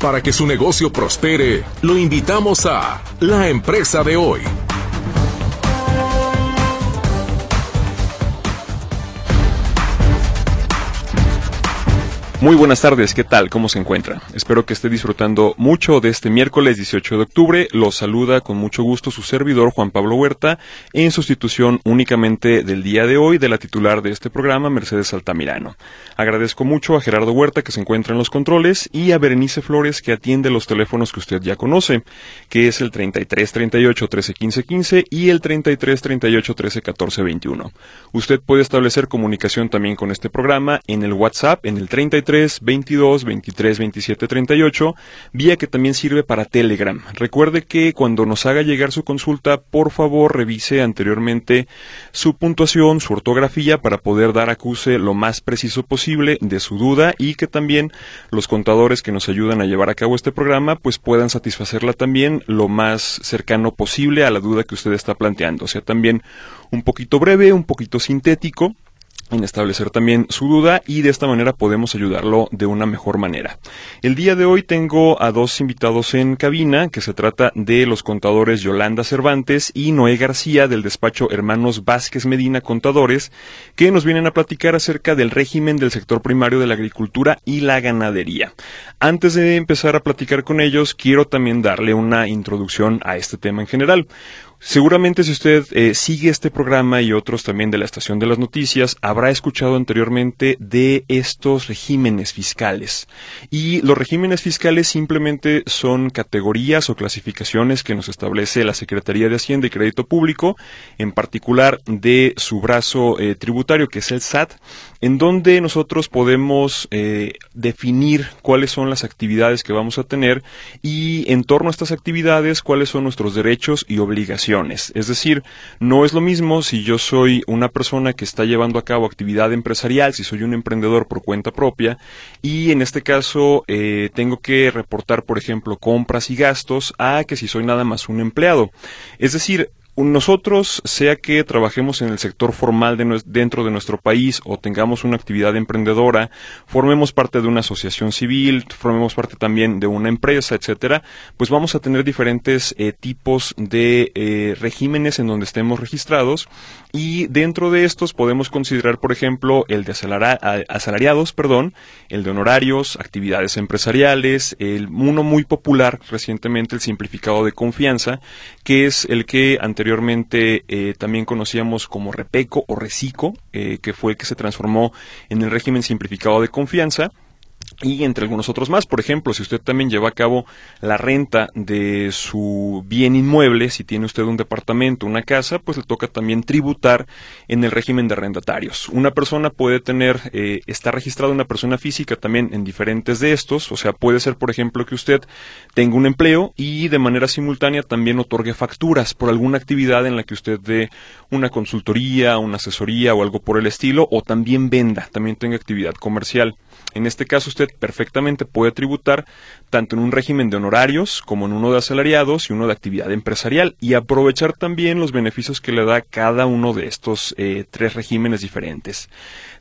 Para que su negocio prospere, lo invitamos a La Empresa de Hoy. Muy buenas tardes, ¿qué tal? ¿Cómo se encuentra? Espero que esté disfrutando mucho de este miércoles 18 de octubre. Los saluda con mucho gusto su servidor Juan Pablo Huerta, en sustitución únicamente del día de hoy de la titular de este programa, Mercedes Altamirano. Agradezco mucho a Gerardo Huerta que se encuentra en los controles y a Berenice Flores que atiende los teléfonos que usted ya conoce, que es el 33 38 13 15 15 y el 33 38 13 14 21. Usted puede establecer comunicación también con este programa en el WhatsApp en el 33 22 23 27 38, vía que también sirve para Telegram. Recuerde que cuando nos haga llegar su consulta, por favor revise anteriormente su puntuación, su ortografía, para poder dar acuse lo más preciso posible de su duda y que también los contadores que nos ayudan a llevar a cabo este programa pues puedan satisfacerla también lo más cercano posible a la duda que usted está planteando. O sea, también un poquito breve, un poquito sintético en establecer también su duda y de esta manera podemos ayudarlo de una mejor manera. El día de hoy tengo a dos invitados en cabina, que se trata de los contadores Yolanda Cervantes y Noé García del despacho Hermanos Vázquez Medina Contadores, que nos vienen a platicar acerca del régimen del sector primario de la agricultura y la ganadería. Antes de empezar a platicar con ellos, quiero también darle una introducción a este tema en general. Seguramente si usted eh, sigue este programa y otros también de la estación de las noticias, habrá escuchado anteriormente de estos regímenes fiscales. Y los regímenes fiscales simplemente son categorías o clasificaciones que nos establece la Secretaría de Hacienda y Crédito Público, en particular de su brazo eh, tributario que es el SAT, en donde nosotros podemos eh, definir cuáles son las actividades que vamos a tener y en torno a estas actividades cuáles son nuestros derechos y obligaciones. Es decir, no es lo mismo si yo soy una persona que está llevando a cabo actividad empresarial, si soy un emprendedor por cuenta propia y en este caso eh, tengo que reportar, por ejemplo, compras y gastos a que si soy nada más un empleado. Es decir, nosotros, sea que trabajemos en el sector formal dentro de nuestro país o tengamos una actividad emprendedora, formemos parte de una asociación civil, formemos parte también de una empresa, etcétera, pues vamos a tener diferentes eh, tipos de eh, regímenes en donde estemos registrados y dentro de estos podemos considerar, por ejemplo, el de asalariados, perdón, el de honorarios, actividades empresariales, el uno muy popular recientemente, el simplificado de confianza, que es el que anteriormente eh, también conocíamos como Repeco o Recico, eh, que fue el que se transformó en el régimen simplificado de confianza y entre algunos otros más. Por ejemplo, si usted también lleva a cabo la renta de su bien inmueble, si tiene usted un departamento, una casa, pues le toca también tributar en el régimen de arrendatarios. Una persona puede tener, eh, está registrada una persona física también en diferentes de estos, o sea, puede ser, por ejemplo, que usted tenga un empleo y de manera simultánea también otorgue facturas por alguna actividad en la que usted dé una consultoría, una asesoría o algo por el estilo, o también venda, también tenga actividad comercial. En este caso usted perfectamente puede tributar tanto en un régimen de honorarios como en uno de asalariados y uno de actividad empresarial y aprovechar también los beneficios que le da cada uno de estos eh, tres regímenes diferentes.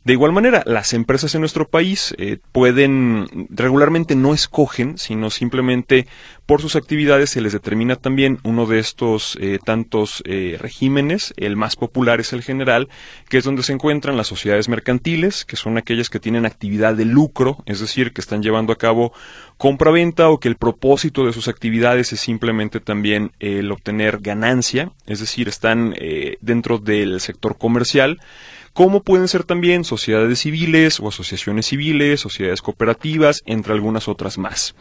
De igual manera, las empresas en nuestro país eh, pueden, regularmente no escogen, sino simplemente por sus actividades se les determina también uno de estos eh, tantos eh, regímenes. El más popular es el general, que es donde se encuentran las sociedades mercantiles, que son aquellas que tienen actividad de lucro, es decir, que están llevando a cabo compra-venta o que el propósito de sus actividades es simplemente también el obtener ganancia, es decir, están dentro del sector comercial como pueden ser también sociedades civiles o asociaciones civiles, sociedades cooperativas, entre algunas otras más.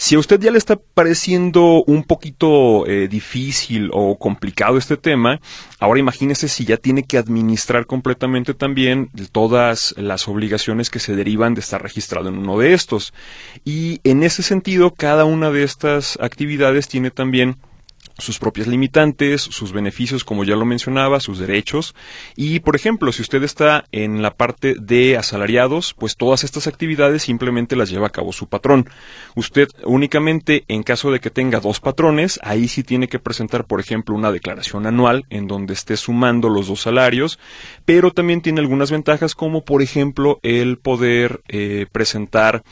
Si a usted ya le está pareciendo un poquito eh, difícil o complicado este tema, ahora imagínese si ya tiene que administrar completamente también todas las obligaciones que se derivan de estar registrado en uno de estos. Y en ese sentido, cada una de estas actividades tiene también sus propias limitantes, sus beneficios, como ya lo mencionaba, sus derechos. Y, por ejemplo, si usted está en la parte de asalariados, pues todas estas actividades simplemente las lleva a cabo su patrón. Usted únicamente, en caso de que tenga dos patrones, ahí sí tiene que presentar, por ejemplo, una declaración anual en donde esté sumando los dos salarios, pero también tiene algunas ventajas como, por ejemplo, el poder eh, presentar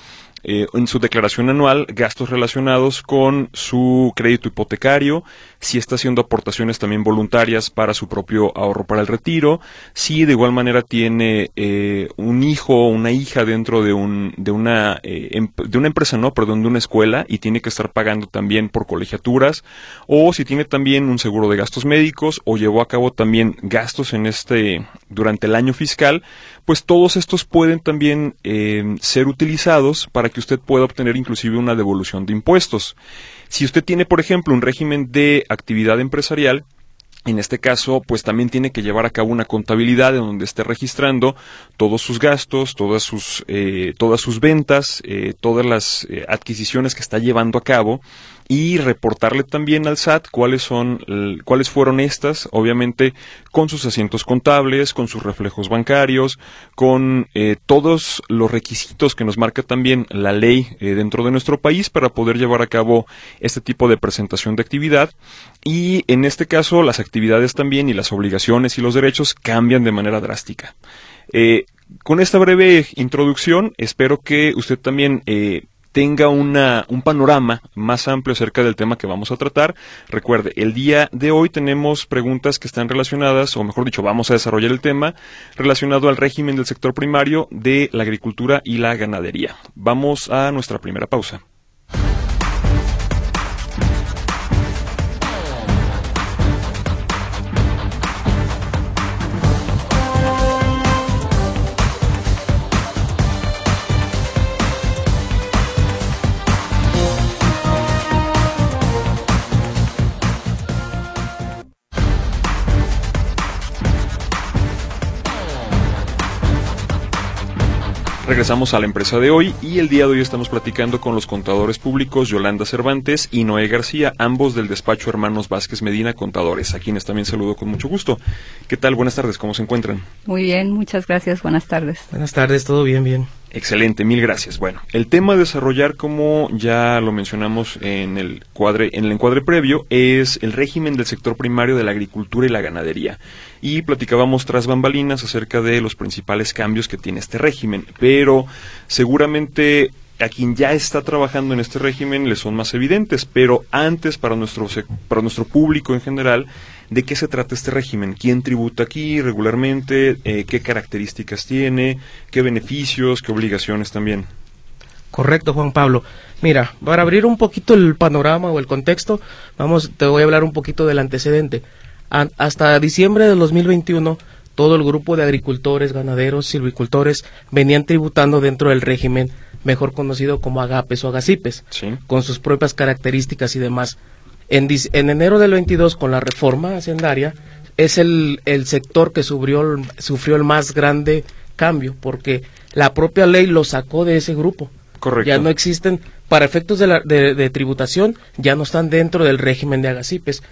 eh, en su declaración anual gastos relacionados con su crédito hipotecario, si está haciendo aportaciones también voluntarias para su propio ahorro para el retiro, si de igual manera tiene eh, un hijo o una hija dentro de, un, de, una, eh, em, de una empresa, no, perdón, de una escuela y tiene que estar pagando también por colegiaturas, o si tiene también un seguro de gastos médicos o llevó a cabo también gastos en este durante el año fiscal, pues todos estos pueden también eh, ser utilizados para que usted pueda obtener inclusive una devolución de impuestos. Si usted tiene, por ejemplo, un régimen de actividad empresarial, en este caso, pues también tiene que llevar a cabo una contabilidad en donde esté registrando todos sus gastos, todas sus, eh, todas sus ventas, eh, todas las eh, adquisiciones que está llevando a cabo y reportarle también al SAT cuáles son cuáles fueron estas, obviamente con sus asientos contables, con sus reflejos bancarios, con eh, todos los requisitos que nos marca también la ley eh, dentro de nuestro país para poder llevar a cabo este tipo de presentación de actividad y en este caso las actividades también y las obligaciones y los derechos cambian de manera drástica. Eh, con esta breve introducción, espero que usted también tenga una, un panorama más amplio acerca del tema que vamos a tratar. Recuerde, el día de hoy tenemos preguntas que están relacionadas, o mejor dicho, vamos a desarrollar el tema relacionado al régimen del sector primario de la agricultura y la ganadería. Vamos a nuestra primera pausa. Regresamos a la empresa de hoy y el día de hoy estamos platicando con los contadores públicos Yolanda Cervantes y Noé García, ambos del despacho Hermanos Vázquez Medina Contadores, a quienes también saludo con mucho gusto. ¿Qué tal? Buenas tardes, ¿cómo se encuentran? Muy bien, muchas gracias, buenas tardes. Buenas tardes, todo bien, bien. Excelente, mil gracias. Bueno, el tema a desarrollar, como ya lo mencionamos en el cuadre, en el encuadre previo, es el régimen del sector primario de la agricultura y la ganadería. Y platicábamos tras bambalinas acerca de los principales cambios que tiene este régimen. Pero seguramente a quien ya está trabajando en este régimen le son más evidentes, pero antes para nuestro, para nuestro público en general, ¿de qué se trata este régimen? ¿Quién tributa aquí regularmente? Eh, ¿Qué características tiene? ¿Qué beneficios? ¿Qué obligaciones también? Correcto, Juan Pablo. Mira, para abrir un poquito el panorama o el contexto, vamos, te voy a hablar un poquito del antecedente. hasta diciembre de 2021, todo el grupo de agricultores, ganaderos, silvicultores venían tributando dentro del régimen mejor conocido como agapes o agacipes, con sus propias características y demás. En, en, enero del 22, con la reforma hacendaria, es el, el sector que sufrió, sufrió el más grande cambio, porque la propia ley lo sacó de ese grupo. Correcto. Ya no existen, para efectos de, la, de, tributación, ya no están dentro del régimen de agacipes.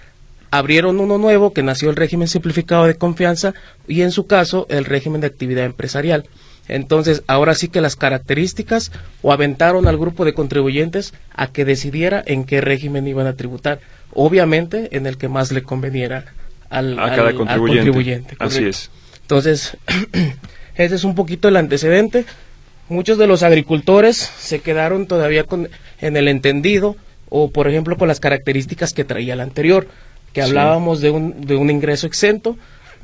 Abrieron uno nuevo que nació el régimen simplificado de confianza y en su caso el régimen de actividad empresarial. Entonces, ahora sí que las características o aventaron al grupo de contribuyentes a que decidiera en qué régimen iban a tributar. Obviamente, en el que más le conveniera al, a cada contribuyente. Así es. Entonces, ese es un poquito el antecedente. Muchos de los agricultores se quedaron todavía con, en el entendido o, por ejemplo, con las características que traía el anterior, que hablábamos de, un, de un ingreso exento,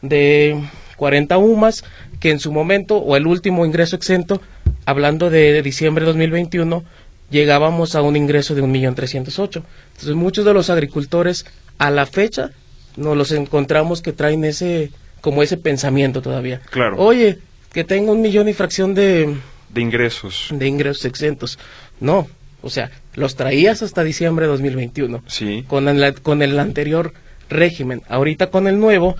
de 40 UMAS, que en su momento, o el último ingreso exento, hablando de, diciembre de 2021, llegábamos a un ingreso de 1.308.000. Entonces muchos de los agricultores a la fecha nos los encontramos que traen ese, como ese pensamiento todavía. Claro. Oye, que tengo un millón y fracción de... De ingresos. De ingresos exentos. No, o sea, los traías hasta diciembre de 2021. Sí. Con el, con el anterior régimen. Ahorita con el nuevo,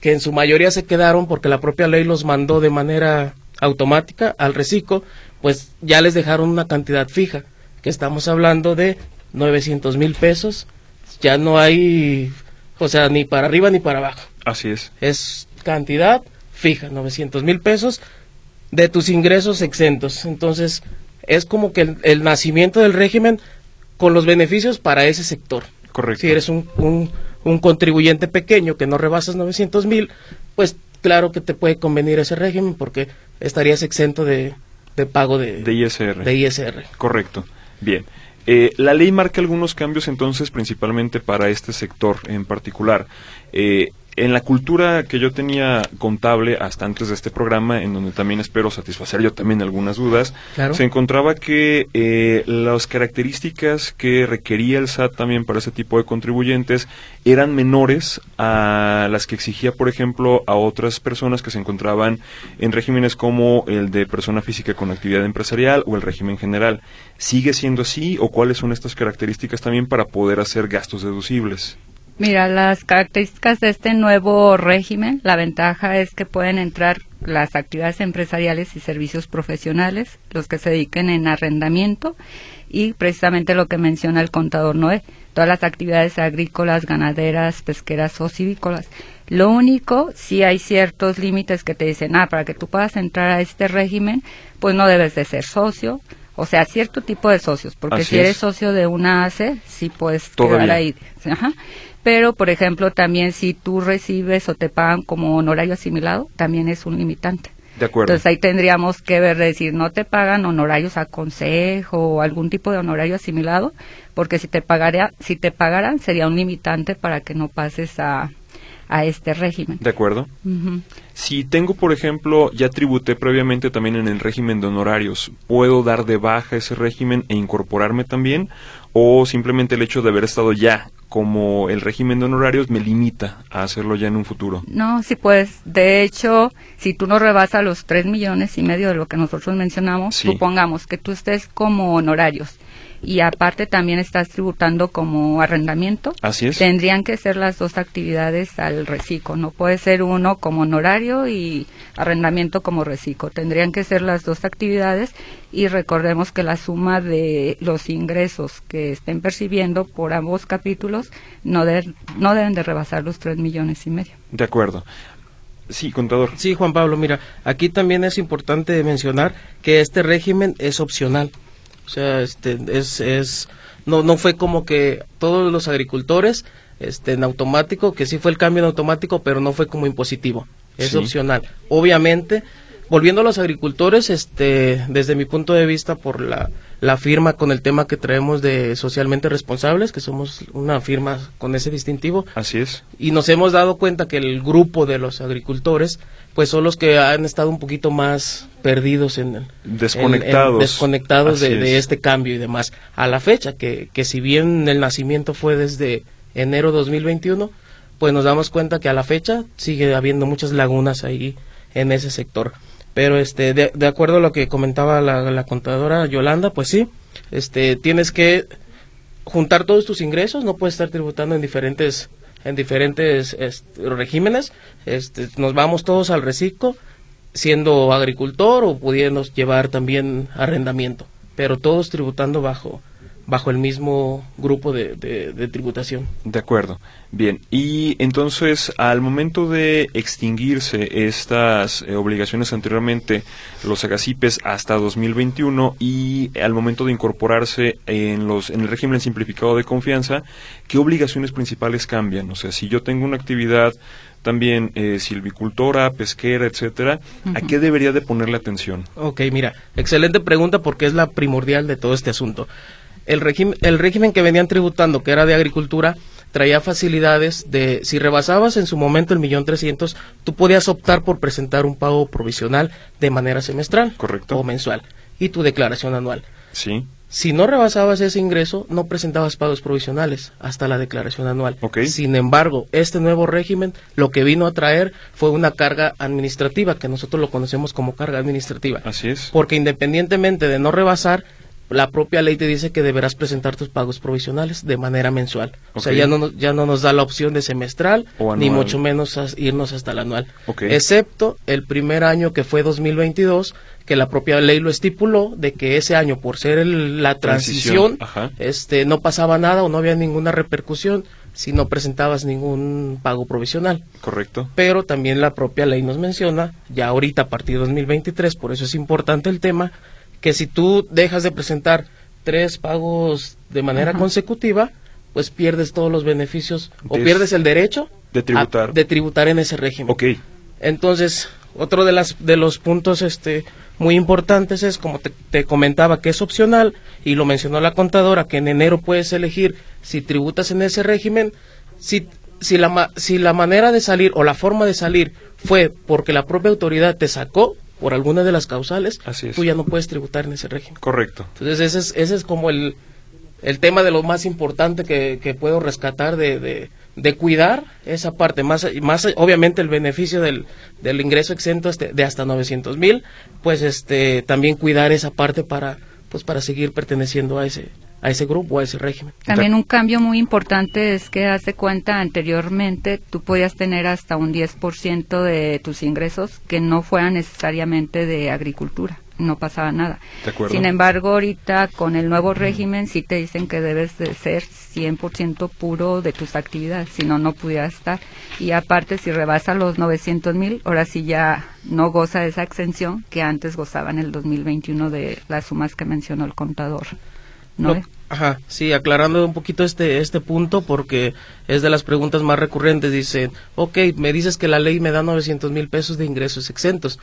que en su mayoría se quedaron porque la propia ley los mandó de manera automática al reciclo, pues ya les dejaron una cantidad fija, que estamos hablando de 900 mil pesos, ya no hay, o sea, ni para arriba ni para abajo. Así es. Es cantidad fija, 900 mil pesos de tus ingresos exentos. Entonces, es como que el, nacimiento del régimen con los beneficios para ese sector. Correcto. Si eres un, un un contribuyente pequeño que no rebasas 900 mil, pues claro que te puede convenir ese régimen porque estarías exento de, de pago de, de ISR. De ISR. Correcto. Bien. Eh, la ley marca algunos cambios entonces, principalmente para este sector en particular. Eh, en la cultura que yo tenía contable hasta antes de este programa, en donde también espero satisfacer yo también algunas dudas, se encontraba que eh, las características que requería el SAT también para ese tipo de contribuyentes eran menores a las que exigía, por ejemplo, a otras personas que se encontraban en regímenes como el de persona física con actividad empresarial o el régimen general. ¿Sigue siendo así o cuáles son estas características también para poder hacer gastos deducibles? Mira, las características de este nuevo régimen, la ventaja es que pueden entrar las actividades empresariales y servicios profesionales, los que se dediquen en arrendamiento y precisamente lo que menciona el contador Noé, todas las actividades agrícolas, ganaderas, pesqueras o civícolas. Lo único, si hay ciertos límites que te dicen, ah, para que tú puedas entrar a este régimen, pues no debes de ser socio, o sea, cierto tipo de socios, porque si eres socio de una ACE, sí puedes quedar ahí. Ajá pero por ejemplo también si tú recibes o te pagan como honorario asimilado, también es un limitante. De acuerdo. Entonces ahí tendríamos que ver, decir, no te pagan honorarios a consejo o algún tipo de honorario asimilado, porque si te pagaría, si te pagaran sería un limitante para que no pases a, a este régimen. De acuerdo. Si tengo, por ejemplo, ya tributé previamente también en el régimen de honorarios, ¿puedo dar de baja ese régimen e incorporarme también? ¿O simplemente el hecho de haber estado ya como el régimen de honorarios me limita a hacerlo ya en un futuro. No, sí pues, de hecho, si tú no rebasas los tres millones y medio de lo que nosotros mencionamos, supongamos que tú estés como honorarios y aparte también estás tributando como arrendamiento. Así es. Tendrían que ser las dos actividades al reciclo, no puede ser uno como honorario y arrendamiento como reciclo. Tendrían que ser las dos actividades y recordemos que la suma de los ingresos que estén percibiendo por ambos capítulos no, no deben de rebasar los tres millones y medio. De acuerdo. Sí, contador. Sí, Juan Pablo, mira, aquí también es importante mencionar que este régimen es opcional. O sea, este, es, es, no, no fue como que todos los agricultores, este, en automático, que sí fue el cambio en automático, pero no fue como impositivo. Es opcional. Obviamente, volviendo a los agricultores, este, desde mi punto de vista, por la, la firma con el tema que traemos de socialmente responsables, que somos una firma con ese distintivo. Así es. Y nos hemos dado cuenta que el grupo de los agricultores, pues son los que han estado un poquito más perdidos en desconectados, desconectados de, este cambio y demás. A la fecha, que, que si bien el nacimiento fue desde enero 2021, pues nos damos cuenta que a la fecha sigue habiendo muchas lagunas ahí en ese sector. Pero este, de, acuerdo a lo que comentaba la, contadora Yolanda, pues sí, este, tienes que juntar todos tus ingresos, no puedes estar tributando en diferentes en diferentes este, regímenes, este, nos vamos todos al reciclo, siendo agricultor o pudiendo llevar también arrendamiento, pero todos tributando bajo bajo el mismo grupo de, de, tributación. De acuerdo. Bien, y entonces al momento de extinguirse estas eh, obligaciones anteriormente, los agacipes hasta 2021 y al momento de incorporarse en, los, en el régimen simplificado de confianza, ¿qué obligaciones principales cambian? O sea, si yo tengo una actividad también eh, silvicultora, pesquera, etcétera, ¿a qué debería de ponerle atención? Ok, mira, excelente pregunta porque es la primordial de todo este asunto el, régimen, el régimen que venían tributando, que era de agricultura, traía facilidades de, si rebasabas en su momento el millón trescientos, tú podías optar por presentar un pago provisional de manera semestral Correcto. o mensual y tu declaración anual. Sí. Si no rebasabas ese ingreso, no presentabas pagos provisionales hasta la declaración anual. Sin embargo, este nuevo régimen lo que vino a traer fue una carga administrativa, que nosotros lo conocemos como carga administrativa. Así es. Porque independientemente de no rebasar, la propia ley te dice que deberás presentar tus pagos provisionales de manera mensual. O sea, ya no, ya no nos da la opción de semestral, ni mucho menos irnos hasta el anual. Excepto el primer año que fue 2022, que la propia ley lo estipuló, de que ese año, por ser la transición, este no pasaba nada o no había ninguna repercusión si no presentabas ningún pago provisional. Correcto. Pero también la propia ley nos menciona, ya ahorita a partir de 2023, por eso es importante el tema, que si tú dejas de presentar tres pagos de manera consecutiva, pues pierdes todos los beneficios o pierdes el derecho de tributar. de tributar en ese régimen. Ok. Entonces, otro de las de los puntos este muy importantes es como te, te, comentaba que es opcional y lo mencionó la contadora que en enero puedes elegir si tributas en ese régimen si si la si la manera de salir o la forma de salir fue porque la propia autoridad te sacó por alguna de las causales tú ya no puedes tributar en ese régimen. Correcto. Entonces ese es ese es como el el tema de lo más importante que, que puedo rescatar de, de, de, cuidar esa parte, más, más obviamente el beneficio del, del ingreso exento este, de hasta 900 mil, pues este, también cuidar esa parte para, pues para seguir perteneciendo a ese, a ese grupo, a ese régimen. También un cambio muy importante es que hace cuenta anteriormente tú podías tener hasta un 10% de tus ingresos que no fueran necesariamente de agricultura no pasaba nada. Sin embargo, ahorita con el nuevo régimen sí te dicen que debes de ser 100% puro de tus actividades, si no, no pudiera estar. Y aparte, si rebasa los 900 mil, ahora sí ya no goza de esa exención que antes gozaba en el 2021 de las sumas que mencionó el contador. ¿No? ajá, sí, aclarando un poquito este, este punto porque es de las preguntas más recurrentes. Dicen, ok, me dices que la ley me da 900 mil pesos de ingresos exentos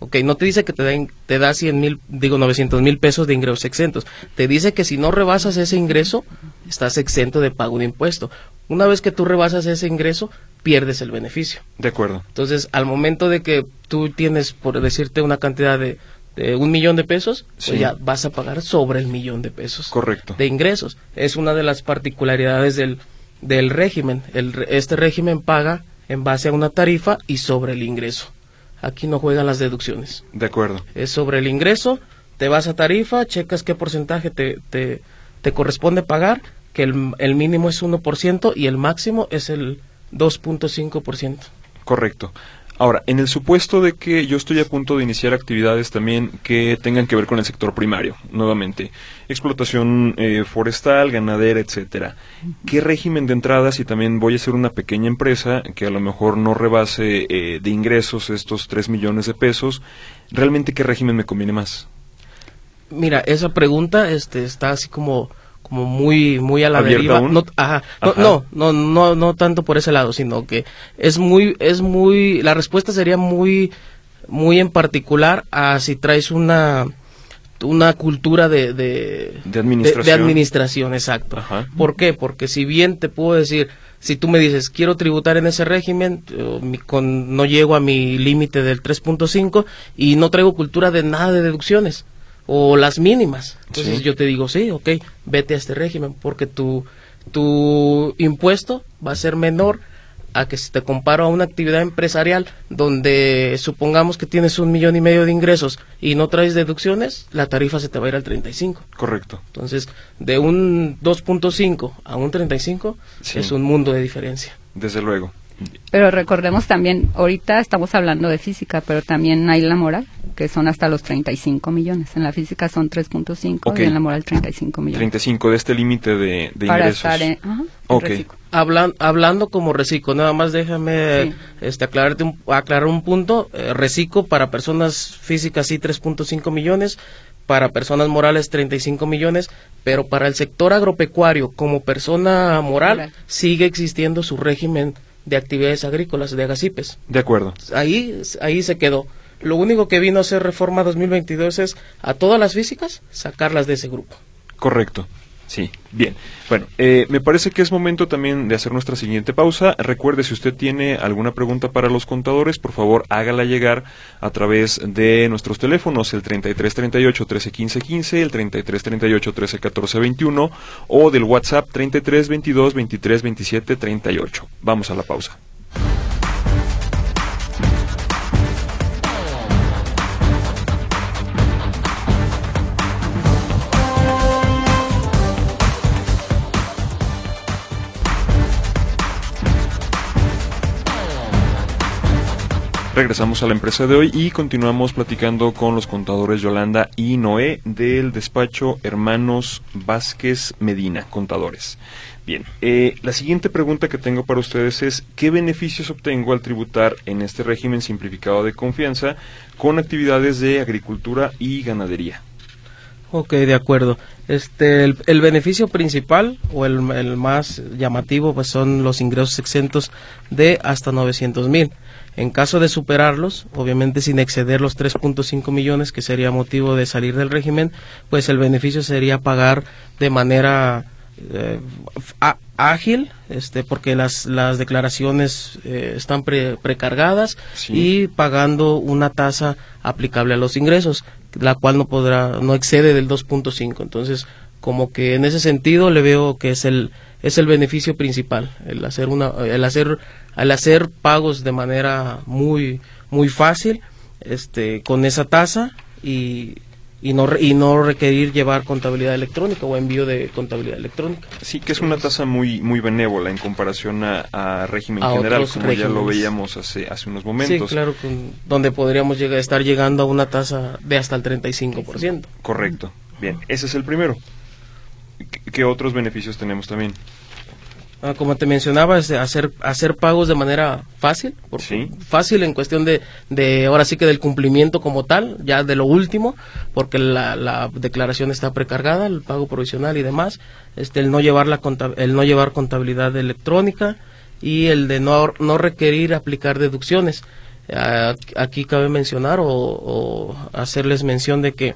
Ok, no te dice que te, den, te da 100 mil, digo 900 mil pesos de ingresos exentos. Te dice que si no rebasas ese ingreso, estás exento de pago de impuesto. Una vez que tú rebasas ese ingreso, pierdes el beneficio. De acuerdo. Entonces, al momento de que tú tienes, por decirte, una cantidad de, un millón de pesos, pues ya vas a pagar sobre el millón de pesos. Correcto. De ingresos. Es una de las particularidades del, del régimen. El, este régimen paga en base a una tarifa y sobre el ingreso. Aquí no juegan las deducciones. De acuerdo. Es sobre el ingreso, te vas a tarifa, checas qué porcentaje te, te, te corresponde pagar, que el, el mínimo es 1% y el máximo es el 2.5%. Correcto. Ahora, en el supuesto de que yo estoy a punto de iniciar actividades también que tengan que ver con el sector primario, nuevamente, explotación eh, forestal, ganadera, etcétera, ¿qué régimen de entrada si también voy a ser una pequeña empresa que a lo mejor no rebase eh, de ingresos estos 3 millones de pesos, realmente qué régimen me conviene más? Mira, esa pregunta este, está así como como muy muy a la deriva. no, no, no no no tanto por ese lado sino que es muy es muy la respuesta sería muy muy en particular a si traes una una cultura de de, administración. de, administración exacto. ¿por qué? porque si bien te puedo decir si tú me dices quiero tributar en ese régimen con, no llego a mi límite del 3.5 y no traigo cultura de nada de deducciones o las mínimas. Entonces yo te digo, sí, ok, vete a este régimen porque tu, tu impuesto va a ser menor a que si te comparo a una actividad empresarial donde supongamos que tienes un millón y medio de ingresos y no traes deducciones, la tarifa se te va a ir al 35. Correcto. Entonces, de un 2.5 a un 35 es un mundo de diferencia. Desde luego. Pero recordemos también, ahorita estamos hablando de física, pero también hay la moral, que son hasta los 35 millones. En la física son 3.5 y en la moral 35 millones. 35 de este límite de, de Para ingresos. Estar en, hablando como reciclo, nada más déjame este, aclararte un, aclarar un punto. Eh, reciclo para personas físicas sí 3.5 millones, para personas morales 35 millones, pero para el sector agropecuario como persona moral. sigue existiendo su régimen de actividades agrícolas, de agacipes. De acuerdo. Ahí, ahí se quedó. Lo único que vino a hacer Reforma 2022 es a todas las físicas sacarlas de ese grupo. Correcto. Sí, bien. Bueno, eh, me parece que es momento también de hacer nuestra siguiente pausa. Recuerde, si usted tiene alguna pregunta para los contadores, por favor hágala llegar a través de nuestros teléfonos, el 3338 1315 15, el 3338 1314 21 o del WhatsApp 3322 23 27 38. Vamos a la pausa. Regresamos a la empresa de hoy y continuamos platicando con los contadores Yolanda y Noé del despacho Hermanos Vázquez Medina, contadores. Bien, eh, la siguiente pregunta que tengo para ustedes es, ¿qué beneficios obtengo al tributar en este régimen simplificado de confianza con actividades de agricultura y ganadería? Ok, de acuerdo. Este, el, beneficio principal o el, el, más llamativo pues son los ingresos exentos de hasta 900 mil. En caso de superarlos, obviamente sin exceder los 3.5 millones, que sería motivo de salir del régimen, pues el beneficio sería pagar de manera eh, ágil, este, porque las, las declaraciones eh, están precargadas y pagando una tasa aplicable a los ingresos, la cual no podrá, no excede del 2.5. Entonces, como que en ese sentido le veo que es el es el beneficio principal, el hacer una, el hacer, al hacer pagos de manera muy muy fácil, este, con esa tasa y y no, y no requerir llevar contabilidad electrónica o envío de contabilidad electrónica. Sí, que es una tasa muy muy benévola en comparación a, régimen general, como ya lo veíamos hace, hace unos momentos. Sí, claro, donde podríamos llegar, estar llegando a una tasa de hasta el 35%. Correcto. Bien, ese es el primero. ¿Qué otros beneficios tenemos también? Ah, como te mencionaba, es hacer, hacer pagos de manera fácil, fácil en cuestión de, de, ahora sí que del cumplimiento como tal, ya de lo último, porque la, la declaración está precargada, el pago provisional y demás, este, el no llevar la el no llevar contabilidad electrónica y el de no, no requerir aplicar deducciones. Ah, aquí cabe mencionar o, o hacerles mención de que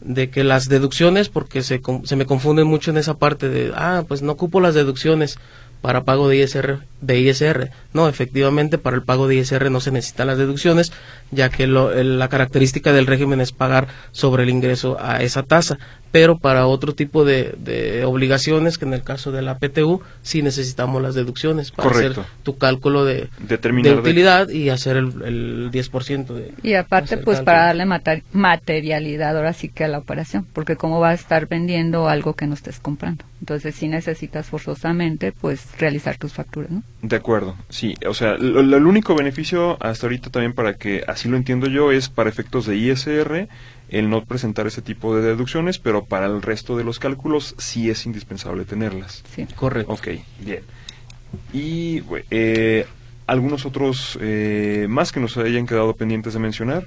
de que las deducciones, porque se, se me confunden mucho en esa parte de, ah, pues no ocupo las deducciones para pago de ISR, de ISR. No, efectivamente, para el pago de ISR no se necesitan las deducciones, ya que la característica del régimen es pagar sobre el ingreso a esa tasa. Pero para otro tipo de, obligaciones, que en el caso de la PTU, sí necesitamos las deducciones para hacer tu cálculo de, de utilidad y hacer el, 10% de... Y aparte, pues para darle materialidad ahora sí que a la operación, porque cómo va a estar vendiendo algo que no estés comprando. Entonces, si necesitas forzosamente, pues realizar tus facturas, ¿no? De acuerdo, sí. O sea, el único beneficio hasta ahorita también para que así lo entiendo yo es para efectos de ISR el no presentar ese tipo de deducciones, pero para el resto de los cálculos sí es indispensable tenerlas. Sí, correcto. Ok, bien. Y eh, algunos otros eh, más que nos hayan quedado pendientes de mencionar.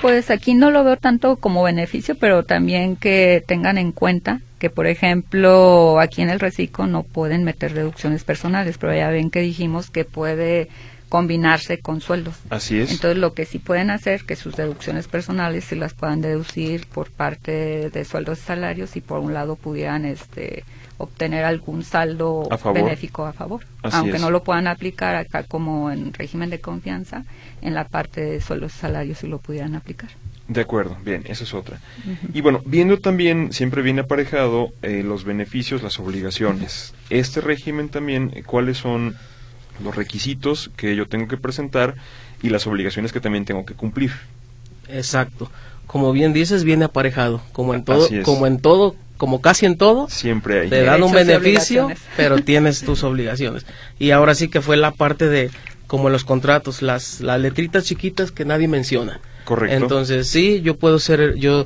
Pues aquí no lo veo tanto como beneficio, pero también que tengan en cuenta que, por ejemplo, aquí en el reciclo no pueden meter deducciones personales, pero ya ven que dijimos que puede combinarse con sueldos. Así es. Entonces, lo que sí pueden hacer, que sus deducciones personales se las puedan deducir por parte de sueldos y salarios y por un lado pudieran este obtener algún saldo benéfico a favor. Aunque no lo puedan aplicar acá como en régimen de confianza, en la parte de sueldos y salarios sí lo pudieran aplicar. De acuerdo, bien, esa es otra. Y bueno, viendo también, siempre viene aparejado eh, los beneficios, las obligaciones. Este régimen también, eh, ¿cuáles son los requisitos que yo tengo que presentar y las obligaciones que también tengo que cumplir. Exacto. Como bien dices, viene aparejado, como en todo, como en todo, como casi en todo. Siempre hay. Te dan un beneficio, pero tienes tus obligaciones. Y ahora sí que fue la parte de como en los contratos, las las letritas chiquitas que nadie menciona. Correcto. Entonces, sí, yo puedo ser yo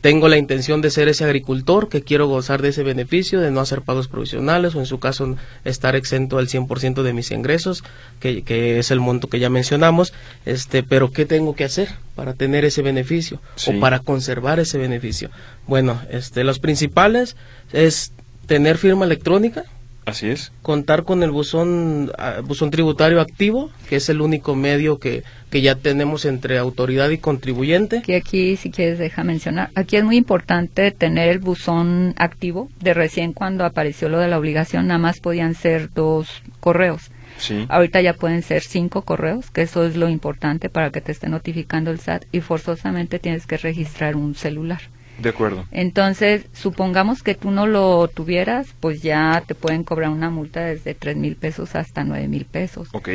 tengo la intención de ser ese agricultor que quiero gozar de ese beneficio, de no hacer pagos provisionales o en su caso estar exento al 100% de mis ingresos, que, que, es el monto que ya mencionamos, este, pero ¿qué tengo que hacer para tener ese beneficio o para conservar ese beneficio? Bueno, este, los principales es tener firma electrónica, Así es. Contar con el buzón, ah, buzón tributario activo, que es el único medio que, que ya tenemos entre autoridad y contribuyente. Que aquí, si quieres, deja mencionar. Aquí es muy importante tener el buzón activo. De recién cuando apareció lo de la obligación, nada más podían ser dos correos. Sí. Ahorita ya pueden ser cinco correos, que eso es lo importante para que te esté notificando el SAT y forzosamente tienes que registrar un celular. De acuerdo. Entonces, supongamos que tú no lo tuvieras, pues ya te pueden cobrar una multa desde tres mil pesos hasta nueve mil pesos. Ok.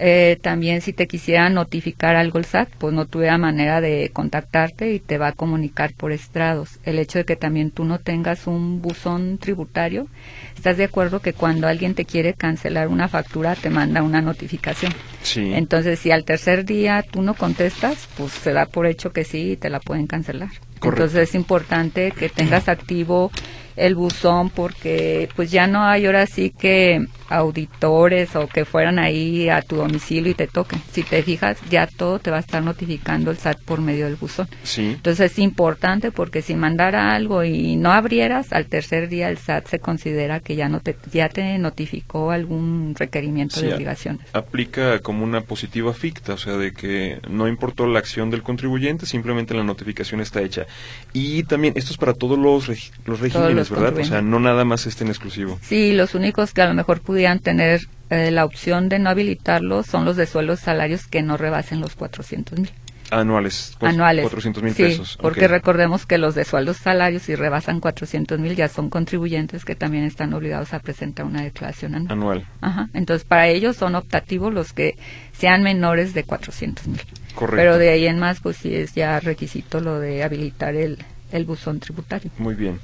Eh, también si te quisiera notificar algo el SAT, pues no tuviera manera de contactarte y te va a comunicar por estrados. El hecho de que también tú no tengas un buzón tributario, ¿estás de acuerdo que cuando alguien te quiere cancelar una factura te manda una notificación? Sí. Entonces, si al tercer día tú no contestas, pues se da por hecho que sí y te la pueden cancelar. Entonces es importante que tengas activo el buzón porque pues ya no hay ahora sí que auditores o que fueran ahí a tu domicilio y te toquen. Si te fijas, ya todo te va a estar notificando el SAT por medio del buzón. Sí. Entonces es importante porque si mandara algo y no abrieras, al tercer día el SAT se considera que ya no te ya te notificó algún requerimiento Sí, de obligaciones. Aplica como una positiva ficta, o sea, de que no importó la acción del contribuyente, simplemente la notificación está hecha. Y también, esto es para todos los, los regímenes, los ¿verdad? O sea, no nada más este en exclusivo. Sí, los únicos que a lo mejor pudieran tener eh, la opción de no habilitarlo son los de sueldos salarios que no rebasen los 400 mil. Anuales. anuales. 400 mil Sí, pesos. porque recordemos que los de sueldos salarios, si rebasan 400 mil, ya son contribuyentes que también están obligados a presentar una declaración anual. Anual. Ajá. Entonces, para ellos son optativos los que sean menores de 400 mil. Correcto. Pero de ahí en más, pues sí es ya requisito lo de habilitar el, el buzón tributario. Muy bien.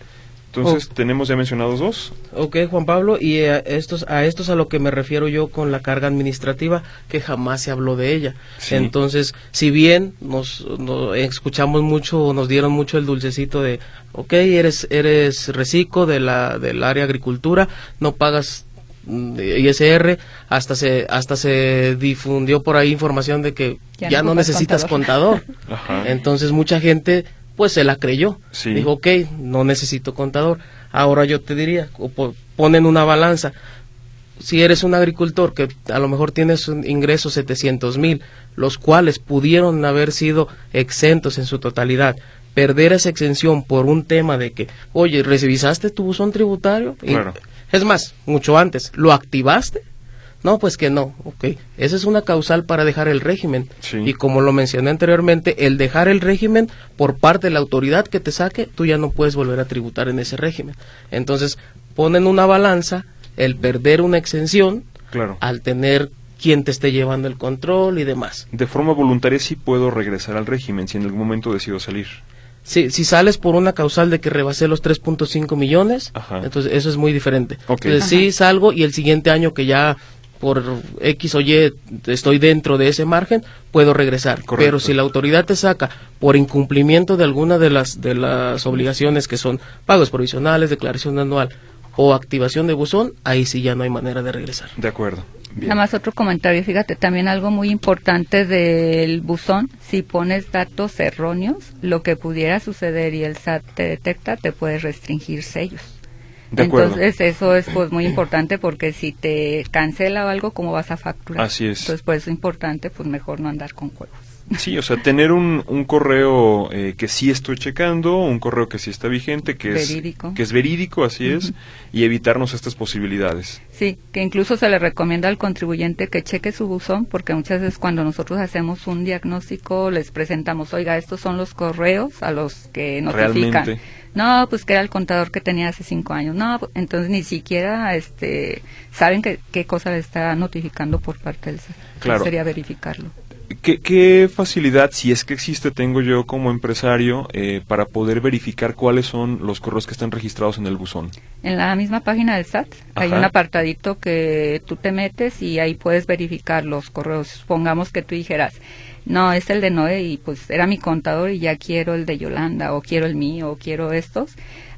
Entonces, Oh. tenemos ya mencionados dos. Ok, Juan Pablo, y a estos, a estos a lo que me refiero yo con la carga administrativa, que jamás se habló de ella. Sí. Entonces, si bien nos, no- escuchamos mucho, nos dieron mucho el dulcecito de, ok, eres, eres reciclo de la, del área agricultura, no pagas mm, ISR, hasta se, hasta se difundió por ahí información de que Ya ya, no necesitas contador. contador. Ajá. Entonces mucha gente pues se la creyó. Sí. Dijo, ok, no necesito contador. Ahora yo te diría, ponen una balanza. Si eres un agricultor que a lo mejor tienes un ingreso 700 mil, los cuales pudieron haber sido exentos en su totalidad, perder esa exención por un tema de que, oye, ¿revisaste tu buzón tributario? Y- es más, mucho antes, ¿lo activaste? No, pues que no, ok. Esa es una causal para dejar el régimen. Sí. Y como lo mencioné anteriormente, el dejar el régimen por parte de la autoridad que te saque, tú ya no puedes volver a tributar en ese régimen. Entonces, ponen una balanza el perder una exención Claro. al tener quien te esté llevando el control y demás. De forma voluntaria sí puedo regresar al régimen si en algún momento decido salir. Si, si sales por una causal de que rebasé los 3.5 millones, Ajá. entonces eso es muy diferente. Entonces sí salgo y el siguiente año que ya por X o Y estoy dentro de ese margen, puedo regresar. Correcto. Pero si la autoridad te saca por incumplimiento de alguna de las, de las obligaciones que son pagos provisionales, declaración anual o activación de buzón, ahí sí ya no hay manera de regresar. De acuerdo. Bien. Nada más otro comentario, fíjate, también algo muy importante del buzón, si pones datos erróneos, lo que pudiera suceder y el SAT te detecta, te puede restringir sellos. De acuerdo. Entonces eso es pues muy importante porque si te cancela o algo, ¿cómo vas a facturar? Así es. Entonces por eso es importante pues mejor no andar con juegos. Sí, o sea, tener un, un correo eh, que sí estoy checando, un correo que sí está vigente, que Verídico. es que es verídico, así es, y evitarnos estas posibilidades. Sí, que incluso se le recomienda al contribuyente que cheque su buzón, porque muchas veces cuando nosotros hacemos un diagnóstico les presentamos, oiga, estos son los correos a los que notifican. Realmente. No, pues que era el contador que tenía hace cinco años. No, pues, entonces ni siquiera este, saben que, qué cosa le está notificando por parte del SAT. Claro. Sería verificarlo. ¿Qué, qué facilidad, si es que existe, tengo yo como empresario eh, para poder verificar cuáles son los correos que están registrados en el buzón? En la misma página del SAT hay un apartadito que tú te metes y ahí puedes verificar los correos. Supongamos que tú dijeras, no, es el de Noé y pues era mi contador y ya quiero el de Yolanda o quiero el mío o quiero estos.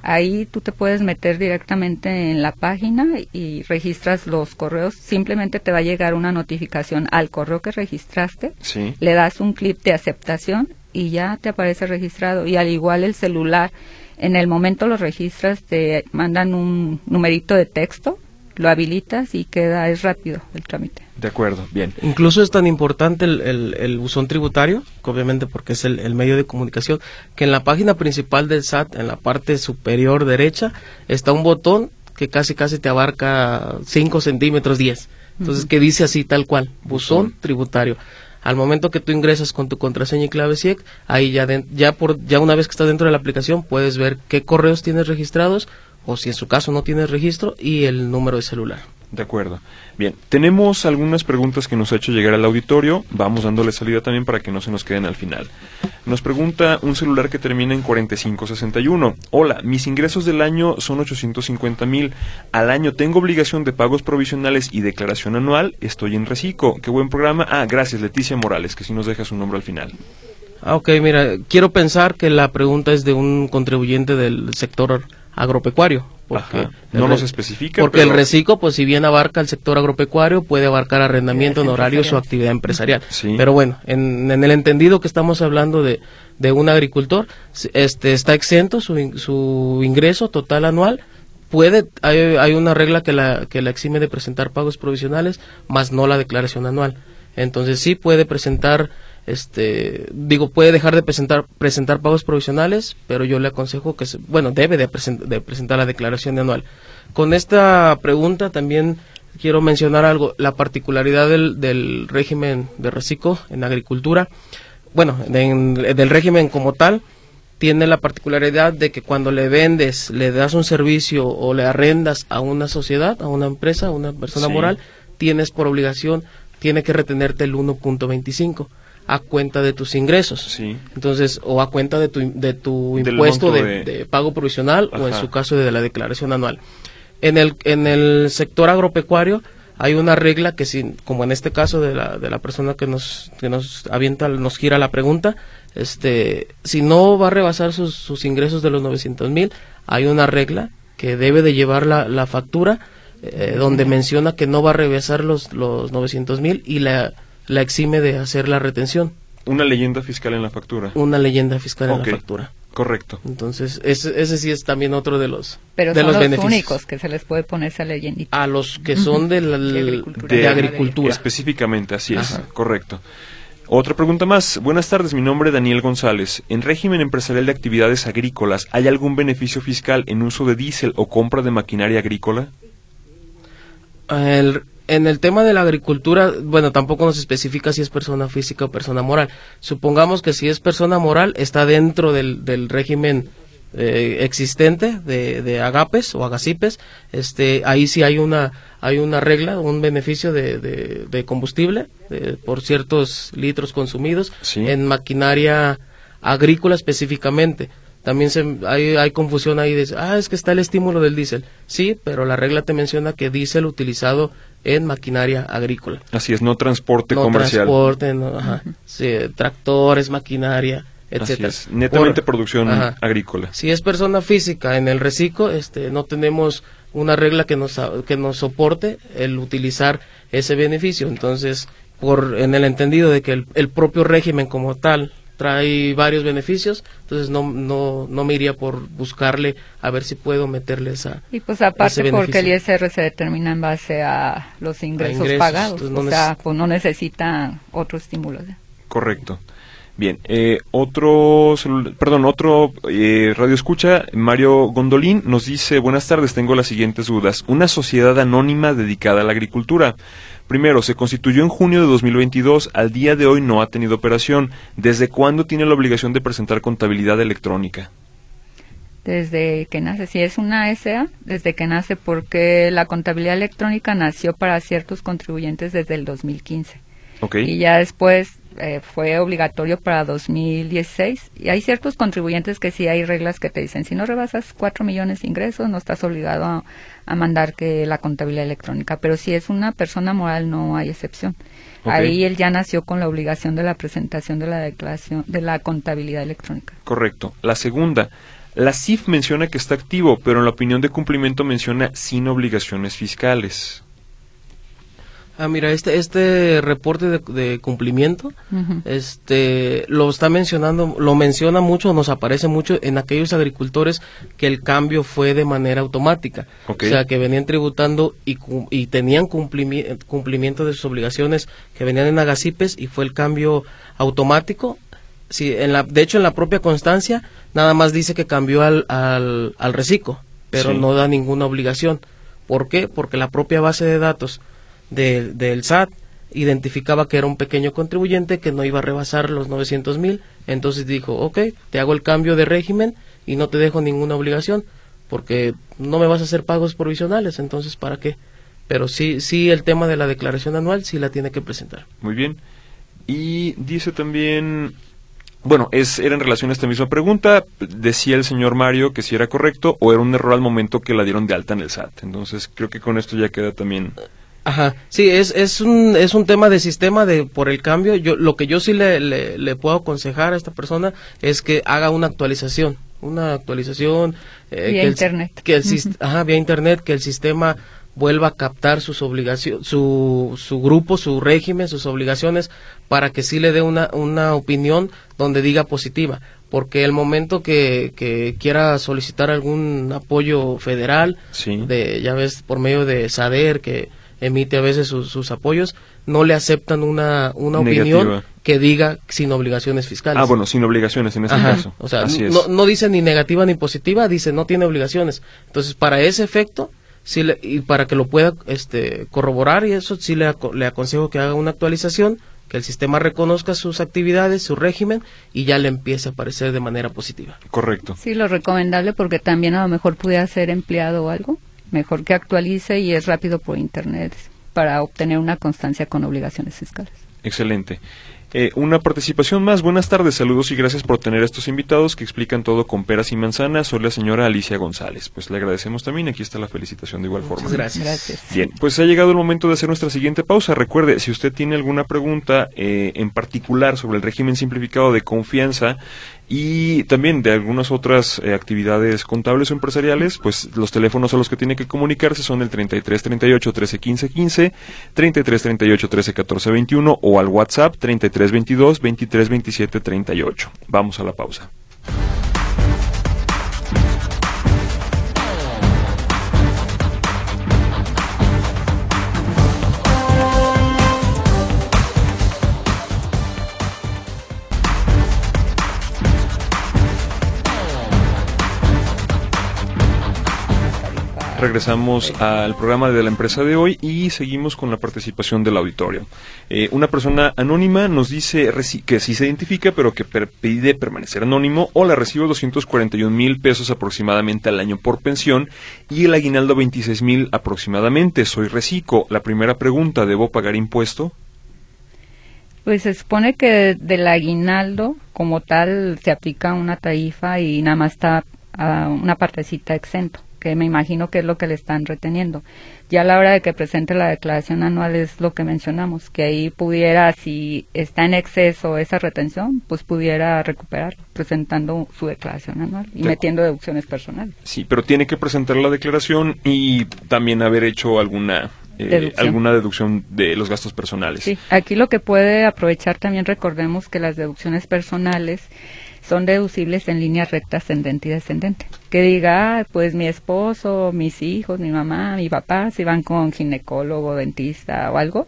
Ahí tú te puedes meter directamente en la página y registras los correos. Simplemente te va a llegar una notificación al correo que registraste Sí. le das un clip de aceptación y ya te aparece registrado. Y al igual el celular, en el momento lo registras, te mandan un numerito de texto, lo habilitas y queda, es rápido el trámite. De acuerdo, bien. Incluso es tan importante el, el, el buzón tributario, que obviamente porque es el, el medio de comunicación, que en la página principal del SAT, en la parte superior derecha, está un botón que casi casi te abarca 5 centímetros 10. Entonces, que dice así tal cual, buzón tributario. Al momento que tú ingresas con tu contraseña y clave SIEC, ahí ya, den- ya, por, ya una vez que estás dentro de la aplicación, puedes ver qué correos tienes registrados, o si en su caso no tienes registro, y el número de celular. De acuerdo. Bien, tenemos algunas preguntas que nos ha hecho llegar al auditorio. Vamos dándole salida también para que no se nos queden al final. Nos pregunta un celular que termina en 4561. Hola, mis ingresos del año son 850 mil. Al año tengo obligación de pagos provisionales y declaración anual. Estoy en reciclo. Qué buen programa. Ah, gracias, Leticia Morales, que si nos deja su nombre al final. Ah, ok, mira, quiero pensar que la pregunta es de un contribuyente del sector agropecuario, porque Ajá. No nos especifica, Porque pero- el reciclo, pues si bien abarca el sector agropecuario, puede abarcar arrendamiento, Actividades honorarios o actividad empresarial. Sí. Pero bueno, en, en el entendido que estamos hablando de, de un agricultor, este está exento su, su ingreso total anual. Puede, hay, hay una regla que la, que la exime de presentar pagos provisionales, más no la declaración anual. Entonces sí puede presentar, este, digo, puede dejar de presentar, presentar pagos provisionales, pero yo le aconsejo que, se- bueno, debe de, presen- de presentar la declaración anual. Con esta pregunta también quiero mencionar algo, la particularidad del, del régimen de reciclo en agricultura, bueno, en- del régimen como tal, tiene la particularidad de que cuando le vendes, le das un servicio o le arrendas a una sociedad, a una empresa, a una persona Sí. moral, tienes por obligación, tiene que retenerte el 1.25 a cuenta de tus ingresos. Sí. Entonces, o a cuenta de tu, de tu Del impuesto de, de- de pago provisional o en su caso de la declaración anual. En el, en el sector agropecuario hay una regla que, si, como en este caso de la, de la persona que nos, que nos avienta, nos gira la pregunta, este, si no va a rebasar sus, sus ingresos de los 900 mil, hay una regla que debe de llevar la, la factura eh, donde menciona que no va a rebasar los, los 900 mil y la, la exime de hacer la retención. Una leyenda fiscal en la factura. Una leyenda fiscal en la factura. Correcto. Entonces, ese, ese sí es también otro de los, Pero de son los los, beneficios. únicos que se les puede poner esa leyendita. A los que son de, la- De agricultura. de De- agricultura. Específicamente, así es, Ajá. correcto. Otra pregunta más. Buenas tardes, mi nombre es Daniel González. ¿En régimen empresarial de actividades agrícolas hay algún beneficio fiscal en uso de diésel o compra de maquinaria agrícola? El- en el tema de la agricultura, bueno, tampoco nos especifica si es persona física o persona moral. Supongamos que si es persona moral, está dentro del, del régimen eh, existente de, de agapes o agacipes. Este, ahí sí hay una, hay una regla, un beneficio de, de- de combustible de- por ciertos litros consumidos Sí. en maquinaria agrícola específicamente. También se, hay, hay confusión ahí de, ah, es que está el estímulo del diésel. Sí, pero la regla te menciona que diésel utilizado en maquinaria agrícola. Así es, no transporte no comercial. transporte, no, ajá, sí, tractores, maquinaria, Así etcétera. es, netamente Por- producción ajá. agrícola. Si es persona física en el reciclo, este, no tenemos una regla que nos, que nos soporte el utilizar ese beneficio. Entonces, por en el entendido de que el, el propio régimen como tal trae varios beneficios, entonces no, no, no me iría por buscarle a ver si puedo meterle esa... Y pues aparte ese porque el. ISR se determina en base a los ingresos, ingresos, pagados. no o sea, pues no necesita otro estímulo. Correcto. Bien, eh, otro, perdón, otro eh, radio escucha, Mario Gondolín, nos dice, buenas tardes, tengo las siguientes dudas. Una sociedad anónima dedicada a la agricultura. Primero, se constituyó en junio de 2022, al día de hoy no ha tenido operación. ¿Desde cuándo tiene la obligación de presentar contabilidad electrónica? Desde que nace, si es una SA, desde que nace, porque la contabilidad electrónica nació para ciertos contribuyentes desde el 2015. ¿Ok? Y ya después eh, fue obligatorio para 2016. Y hay ciertos contribuyentes que sí hay reglas que te dicen, si no rebasas 4 millones de ingresos, no estás obligado a, a mandar que la contabilidad electrónica. Pero si es una persona moral, no hay excepción. Ahí él ya nació con la obligación de la presentación de la declaración de la contabilidad electrónica. Correcto. La segunda, la CIF menciona que está activo, pero en la opinión de cumplimiento menciona sin obligaciones fiscales. Ah, mira, este, este reporte de, de cumplimiento, este, lo está mencionando, lo menciona mucho, nos aparece mucho en aquellos agricultores que el cambio fue de manera automática. O sea, que venían tributando y, cu- y tenían cumplimi- cumplimiento de sus obligaciones que venían en agacipes y fue el cambio automático. Sí, en la, de hecho, en la propia constancia, nada más dice que cambió al, al, al reciclo, pero Sí. no da ninguna obligación. ¿Por qué? Porque la propia base de datos de- del SAT identificaba que era un pequeño contribuyente que no iba a rebasar los 900 mil, entonces dijo, ok, te hago el cambio de régimen y no te dejo ninguna obligación, porque no me vas a hacer pagos provisionales, entonces ¿para qué? Pero sí, sí el tema de la declaración anual sí la tiene que presentar. Muy bien. Y dice también, bueno, es, era en relación a esta misma pregunta, decía el señor Mario que si era correcto o era un error al momento que la dieron de alta en el SAT. Entonces creo que con esto ya queda también. Ajá, sí, es, es, un, es un tema de sistema de por el cambio. Yo, lo que yo sí le, le, le puedo aconsejar a esta persona es que haga una actualización una actualización. eh, vía internet. que el, ajá, vía internet, que el sistema vuelva a captar sus obligaciones, su, su grupo, su régimen, sus obligaciones, para que sí le dé una, una opinión donde diga positiva. Porque el momento que, que quiera solicitar algún apoyo federal, de, ya ves, por medio de SADER, que emite a veces sus, apoyos, no le aceptan una, una opinión que diga sin obligaciones fiscales. Ah, bueno, sin obligaciones en ese caso. O sea, no, no dice ni negativa ni positiva, dice no tiene obligaciones. Entonces, para ese efecto, sí y para que lo pueda este, corroborar y eso sí le, le aconsejo que haga una actualización, que el sistema reconozca sus actividades, su régimen y ya le empiece a aparecer de manera positiva. Correcto. Sí, lo recomendable porque también a lo mejor pudiera ser empleado o algo, mejor que actualice y es rápido por internet para obtener una constancia con obligaciones fiscales. Excelente. Eh, una participación más. Buenas tardes, saludos y gracias por tener estos invitados que explican todo con peras y manzanas. Soy la señora Alicia González. Pues le agradecemos también. Aquí está la felicitación de igual forma. Gracias. Bien, pues ha llegado el momento de hacer nuestra siguiente pausa. Recuerde, si usted tiene alguna pregunta eh, en particular sobre el régimen simplificado de confianza, y también de algunas otras eh, actividades contables o empresariales, pues los teléfonos a los que tiene que comunicarse son el 33 38 13 15 15, 33 38 13 14 21 o al WhatsApp 33 22 23 27 38. Vamos a la pausa. Regresamos al programa de la empresa de hoy y seguimos con la participación del auditorio. Eh, una persona anónima nos dice que sí se identifica, pero que pide permanecer anónimo. o la recibo 241 mil pesos aproximadamente al año por pensión y el aguinaldo 26 mil aproximadamente. Soy reciclo. La primera pregunta, ¿debo pagar impuesto? Pues se supone que del aguinaldo como tal se aplica una tarifa y nada más está ah, una partecita exento que me imagino que es lo que le están reteniendo. Ya a la hora de que presente la declaración anual es lo que mencionamos, que ahí pudiera, si está en exceso esa retención, pues pudiera recuperar presentando su declaración anual y metiendo deducciones personales. Sí, pero tiene que presentar la declaración y también haber hecho alguna eh, alguna deducción de los gastos personales. Sí, aquí lo que puede aprovechar también recordemos que las deducciones personales son deducibles en línea recta ascendente y descendente. Que diga, ah, pues mi esposo, mis hijos, mi mamá, mi papá, si van con ginecólogo, dentista o algo,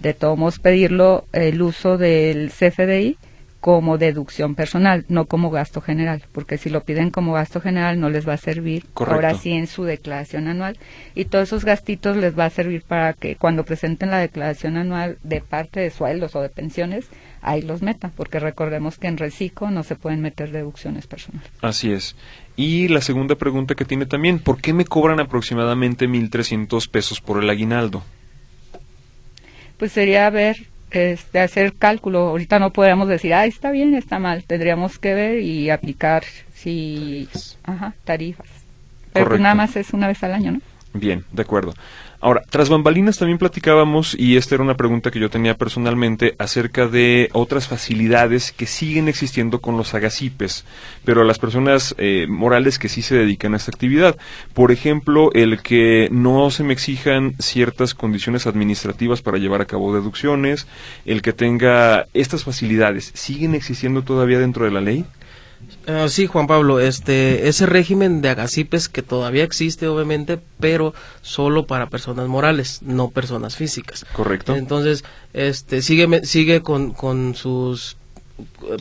de todos modos pedirlo el uso del CFDI como deducción personal, no como gasto general, porque si lo piden como gasto general no les va a servir ahora sí en su declaración anual y todos esos gastitos les va a servir para que cuando presenten la declaración anual de parte de sueldos o de pensiones, ahí los metan, porque recordemos que en reciclo no se pueden meter deducciones personales. Así es. Y la segunda pregunta que tiene también, ¿por qué me cobran aproximadamente 1.300 pesos por el aguinaldo? Pues sería ver este, hacer cálculo. Ahorita no podríamos decir, ah, está bien, está mal. Tendríamos que ver y aplicar si, ajá, tarifas. Pero pues nada más es una vez al año, ¿no? Bien, de acuerdo. Ahora, tras bambalinas también platicábamos, y esta era una pregunta que yo tenía personalmente, acerca de otras facilidades que siguen existiendo con los agacipes, pero a las personas eh, morales que sí se dedican a esta actividad. Por ejemplo, el que no se me exijan ciertas condiciones administrativas para llevar a cabo deducciones, el que tenga estas facilidades, ¿siguen existiendo todavía dentro de la ley? Ah, sí, Juan Pablo, este, ese régimen de agacipes que todavía existe, obviamente, pero solo para personas morales, no personas físicas. Correcto. Entonces, este, sigue, sigue con, con sus,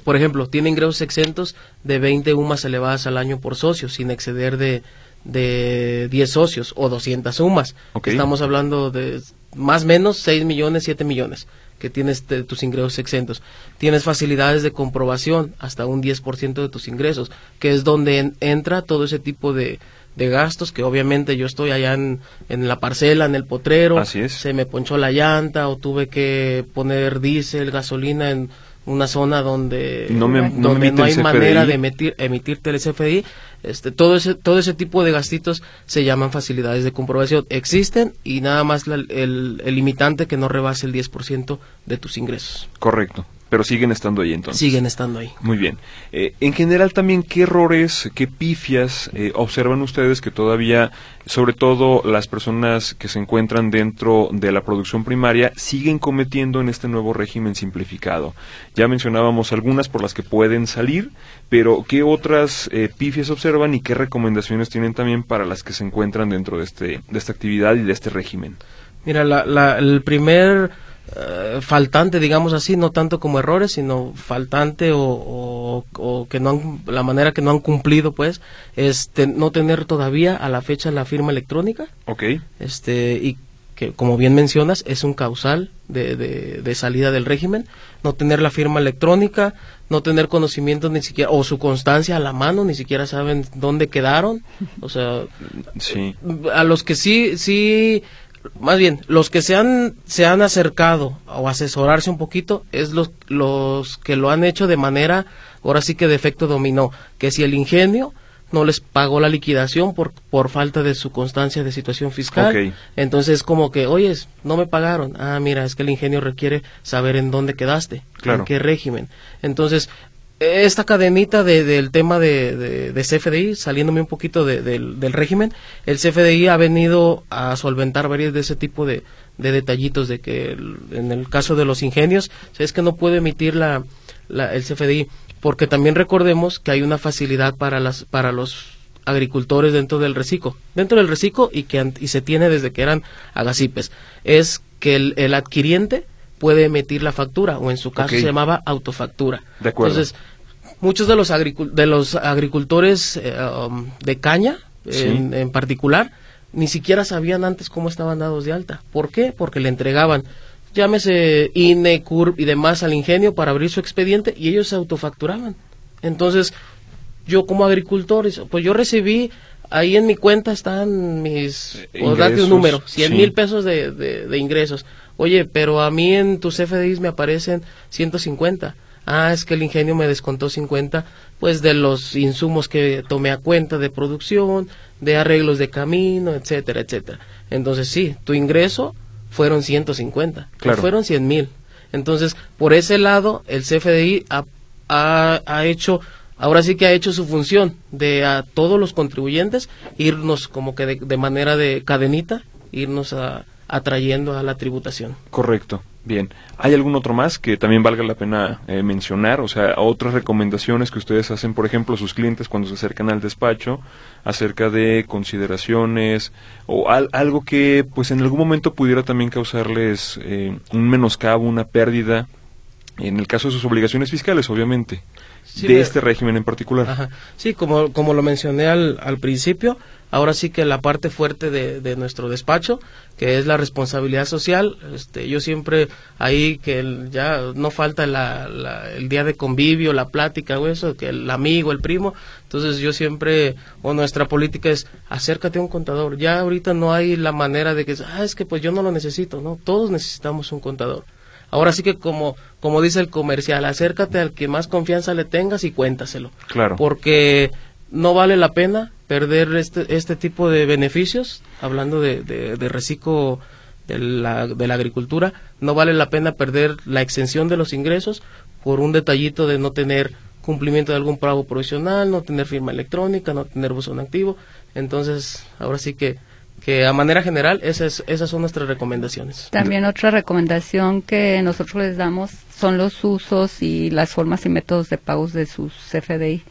por ejemplo, tiene ingresos exentos de 20 UMAS elevadas al año por socio, sin exceder de, de 10 socios o 200 UMAS. Estamos hablando de más o menos 6 millones, 7 millones que tienes tus ingresos exentos. Tienes facilidades de comprobación, hasta un 10% de tus ingresos, que es donde entra todo ese tipo de, de gastos, que obviamente yo estoy allá en, en la parcela, en el potrero, se me ponchó la llanta o tuve que poner diésel, gasolina en una zona donde no, hay manera de emitir, emitirte el CFDI, este, todo ese todo ese tipo de gastitos se llaman facilidades de comprobación. Existen y nada más el, el, limitante que no rebase el 10% de tus ingresos. Correcto. Pero siguen estando ahí entonces. Siguen estando ahí. Muy bien. Eh, en general también, ¿qué errores, qué pifias eh, observan ustedes que todavía, sobre todo las personas que se encuentran dentro de la producción primaria, siguen cometiendo en este nuevo régimen simplificado? Ya mencionábamos algunas por las que pueden salir, pero ¿qué otras eh, pifias observan y qué recomendaciones tienen también para las que se encuentran dentro de, este, de esta actividad y de este régimen? Mira, la, el primer eh, faltante, digamos así, no tanto como errores, sino faltante o, que no han, la manera que no han cumplido, pues, es no tener todavía a la fecha la firma electrónica. Ok. Este, y que, como bien mencionas, es un causal de, de, salida del régimen, no tener la firma electrónica, no tener conocimiento ni siquiera, o su constancia a la mano, ni siquiera saben dónde quedaron, o sea, sí. a los que sí, sí más bien, los que se han, se han acercado o asesorarse un poquito es los, los que lo han hecho de manera, ahora sí que de efecto dominó, que si el ingenio no les pagó la liquidación por, por falta de su constancia de situación fiscal, entonces como que, oye, no me pagaron, ah, mira, es que el ingenio requiere saber en dónde quedaste, en qué régimen. Entonces, esta cadenita del tema de, de, CFDI, saliéndome un poquito del, régimen, el CFDI ha venido a solventar varios de ese tipo de, detallitos, de que en el caso de los ingenios, es que no puede emitir la, el CFDI, porque también recordemos que hay una facilidad para, las, para los agricultores dentro del reciclo, dentro del reciclo y que y se tiene desde que eran agacipes, es que el, el adquiriente puede emitir la factura o en su caso se llamaba autofactura. De acuerdo. Entonces, muchos de los, de los agricultores eh, um, de caña en, particular ni siquiera sabían antes cómo estaban dados de alta. ¿Por qué? Porque le entregaban llámese INE, CURP y demás al ingenio para abrir su expediente y ellos se autofacturaban. Entonces, yo como agricultor, pues yo recibí, ahí en mi cuenta están mis, o date un número, 100 mil pesos de, de, ingresos. Oye, pero a mí en tus FDIs me aparecen 150. Ah, es que el ingenio me descontó 50, pues de los insumos que tomé a cuenta de producción, de arreglos de camino, etcétera, etcétera. Entonces sí, tu ingreso fueron 150, claro. fueron 100 mil. Entonces, por ese lado, el CFDI ha, ha, hecho, ahora sí que ha hecho su función de a todos los contribuyentes irnos como que de manera de cadenita, irnos a, atrayendo a la tributación. Correcto. Bien, ¿hay algún otro más que también valga la pena eh, mencionar? O sea, otras recomendaciones que ustedes hacen, por ejemplo, a sus clientes cuando se acercan al despacho acerca de consideraciones o algo que pues en algún momento pudiera también causarles eh, un menoscabo, una pérdida, en el caso de sus obligaciones fiscales, obviamente, de este régimen en particular. Sí, como, como lo mencioné al, al principio, ahora sí que la parte fuerte de, nuestro despacho, que es la responsabilidad social, este, yo siempre ahí que ya no falta el día de convivio, la plática o eso, que el amigo, el primo, entonces yo siempre, o nuestra política es acércate a un contador, ya ahorita no hay la manera de que, ah, es que pues yo no lo necesito, no, todos necesitamos un contador. Ahora sí que como, como dice el comercial, acércate al que más confianza le tengas y cuéntaselo. Claro. Porque no vale la pena perder este, este tipo de beneficios, hablando de, de, reciclo de la, de la agricultura, no vale la pena perder la exención de los ingresos por un detallito de no tener cumplimiento de algún pago provisional, no tener firma electrónica, no tener buzón activo. Entonces, ahora sí que, que a manera general esas, esas son nuestras recomendaciones. También otra recomendación que nosotros les damos son los usos y las formas y métodos de pagos de sus CFDI.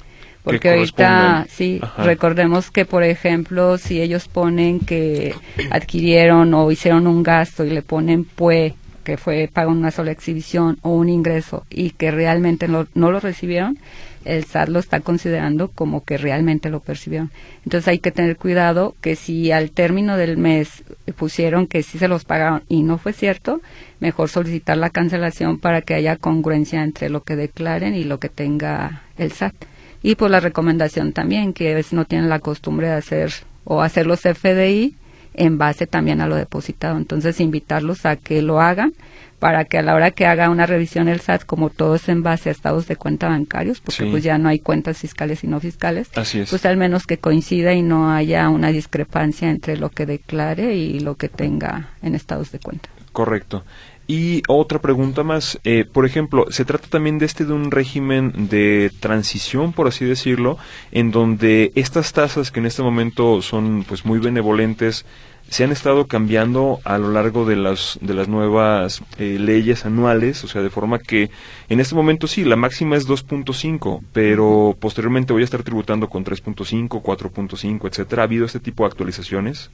Porque ahorita, sí, recordemos que, por ejemplo, si ellos ponen que adquirieron o hicieron un gasto y le ponen PUE, que fue pago en una sola exhibición, o un ingreso, y que realmente no lo recibieron, el SAT lo está considerando como que realmente lo percibieron. Entonces hay que tener cuidado que si al término del mes pusieron que sí se los pagaron y no fue cierto, mejor solicitar la cancelación para que haya congruencia entre lo que declaren y lo que tenga el SAT. Y por la recomendación también, que veces no tienen la costumbre de hacer o hacer los FDI en base también a lo depositado. Entonces, invitarlos a que lo hagan para que a la hora que haga una revisión el SAT, como todo es en base a estados de cuenta bancarios, porque pues ya no hay cuentas fiscales y no fiscales, pues al menos que coincida y no haya una discrepancia entre lo que declare y lo que tenga en estados de cuenta. Correcto. Y otra pregunta más, eh, por ejemplo, ¿se trata también de este de un régimen de transición, por así decirlo, en donde estas tasas que en este momento son pues muy benevolentes se han estado cambiando a lo largo de las de las nuevas eh, leyes anuales, o sea, de forma que en este momento sí, la máxima es 2.5, pero posteriormente voy a estar tributando con 3.5, 4.5, etcétera. ¿Ha habido este tipo de actualizaciones?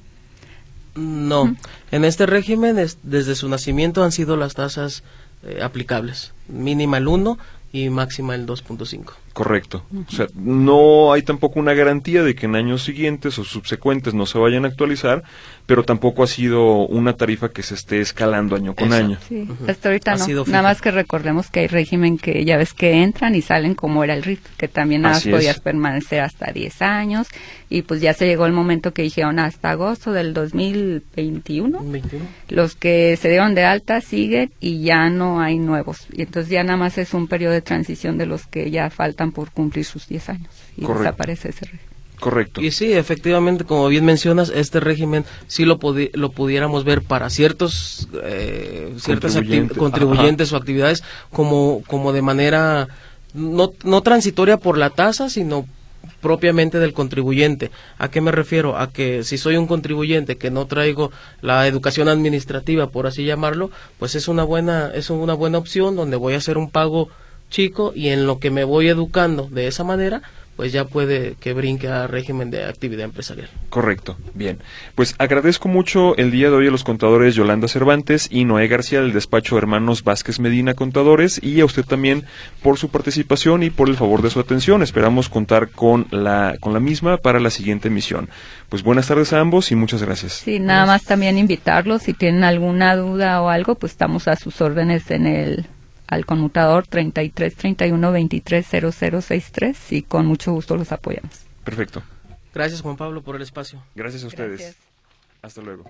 No, en este régimen desde su nacimiento han sido las tasas eh, aplicables, mínima el 1 y máxima el 2.5. Correcto. O sea, no hay tampoco una garantía de que en años siguientes o subsecuentes no se vayan a actualizar, pero tampoco ha sido una tarifa que se esté escalando año con año. Sí, hasta ahorita no. Nada más que recordemos que hay régimen que ya ves que entran y salen como era el RIF, que también nada más podías permanecer hasta 10 años y pues ya se llegó el momento que dijeron hasta agosto del 2021. Los que se dieron de alta siguen y ya no hay nuevos. Y entonces ya nada más es un periodo de transición de los que ya faltan por cumplir sus 10 años y desaparece ese régimen. Correcto. Y sí, efectivamente, como bien mencionas, este régimen sí lo, lo pudiéramos ver para ciertos eh, ciertas contribuyentes o actividades como, como de manera no, no transitoria por la tasa, sino propiamente del contribuyente. ¿A qué me refiero? A que si soy un contribuyente que no traigo la educación administrativa, por así llamarlo, pues es una buena es una buena opción donde voy a hacer un pago chico y en lo que me voy educando de esa manera, pues ya puede que brinque a régimen de actividad empresarial. Correcto, bien. Pues agradezco mucho el día de hoy a los contadores Yolanda Cervantes y Noé García del despacho Hermanos Vázquez Medina Contadores y a usted también por su participación y por el favor de su atención. Esperamos contar con la, con la misma para la siguiente emisión. Pues buenas tardes a ambos y muchas gracias. Sí, nada más también invitarlos, si tienen alguna duda o algo, pues estamos a sus órdenes en el al conmutador 33 31 23 0063 y con mucho gusto los apoyamos. Perfecto. Gracias Juan Pablo por el espacio. Gracias a ustedes. Hasta luego.